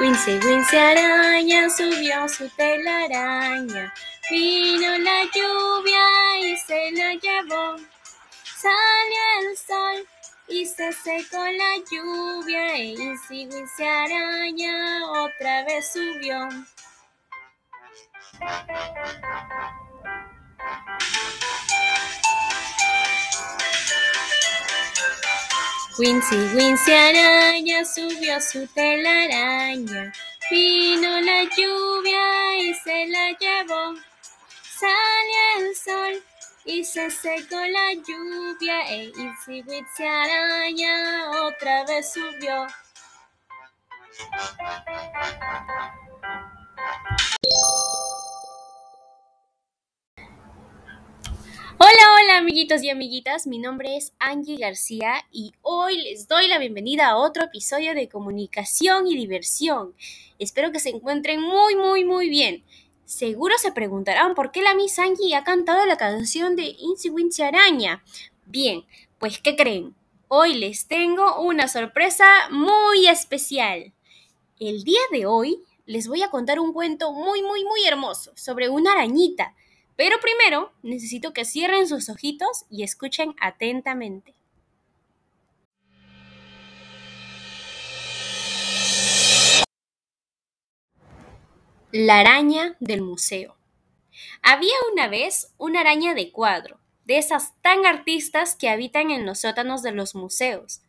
Wincy, Wincy araña subió su telaraña. Vino la lluvia y se la llevó. Salió el sol y se secó la lluvia. E Wincy, Wincy araña otra vez subió. Wincy, Wincy araña subió su telaraña. Vino la lluvia y se la llevó. Salió el sol y se secó la lluvia. E Wincy, Wincy araña otra vez subió. Amiguitos y amiguitas, mi nombre es Angie García y hoy les doy la bienvenida a otro episodio de comunicación y diversión. Espero que se encuentren muy, muy, muy bien. Seguro se preguntarán por qué la Miss Angie ha cantado la canción de Incy Araña. Bien, pues ¿qué creen? Hoy les tengo una sorpresa muy especial. El día de hoy les voy a contar un cuento muy, muy, muy hermoso sobre una arañita pero primero necesito que cierren sus ojitos y escuchen atentamente. La araña del museo. Había una vez una araña de cuadro, de esas tan artistas que habitan en los sótanos de los museos,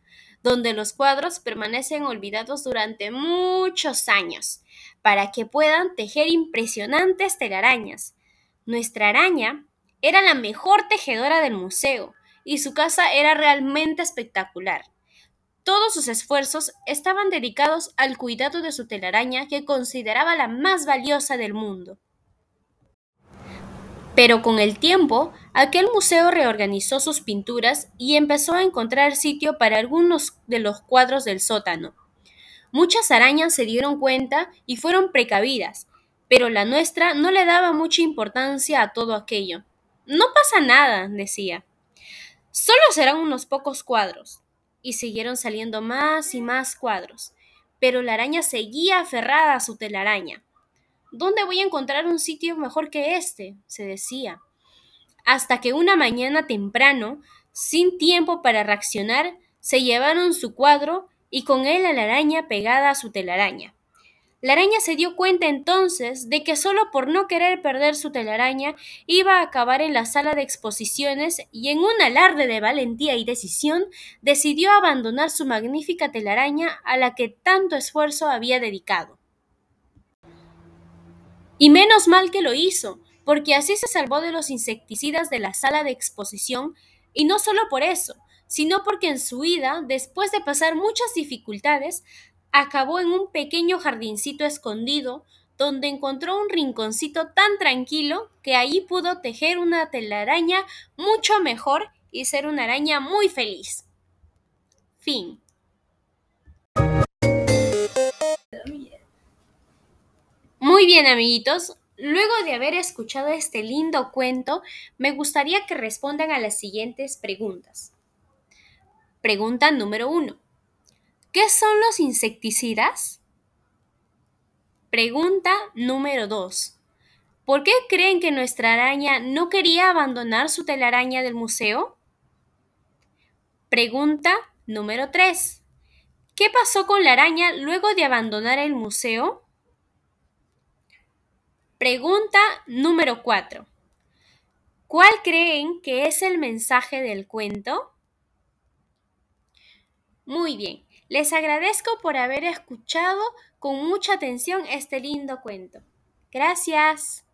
donde los cuadros permanecen olvidados durante muchos años, para que puedan tejer impresionantes telarañas nuestra araña era la mejor tejedora del museo y su casa era realmente espectacular. Todos sus esfuerzos estaban dedicados al cuidado de su telaraña que consideraba la más valiosa del mundo. Pero con el tiempo, aquel museo reorganizó sus pinturas y empezó a encontrar sitio para algunos de los cuadros del sótano. Muchas arañas se dieron cuenta y fueron precavidas, pero la nuestra no le daba mucha importancia a todo aquello. No pasa nada, decía. Solo serán unos pocos cuadros. Y siguieron saliendo más y más cuadros. Pero la araña seguía aferrada a su telaraña. ¿Dónde voy a encontrar un sitio mejor que este? se decía. Hasta que una mañana temprano, sin tiempo para reaccionar, se llevaron su cuadro y con él a la araña pegada a su telaraña. La araña se dio cuenta entonces de que solo por no querer perder su telaraña iba a acabar en la sala de exposiciones y en un alarde de valentía y decisión decidió abandonar su magnífica telaraña a la que tanto esfuerzo había dedicado. Y menos mal que lo hizo, porque así se salvó de los insecticidas de la sala de exposición y no solo por eso, sino porque en su vida, después de pasar muchas dificultades, acabó en un pequeño jardincito escondido, donde encontró un rinconcito tan tranquilo que allí pudo tejer una telaraña mucho mejor y ser una araña muy feliz. Fin. Muy bien, amiguitos. Luego de haber escuchado este lindo cuento, me gustaría que respondan a las siguientes preguntas. Pregunta número uno. ¿Qué son los insecticidas? Pregunta número 2. ¿Por qué creen que nuestra araña no quería abandonar su telaraña del museo? Pregunta número 3. ¿Qué pasó con la araña luego de abandonar el museo? Pregunta número 4. ¿Cuál creen que es el mensaje del cuento? Muy bien. Les agradezco por haber escuchado con mucha atención este lindo cuento. Gracias.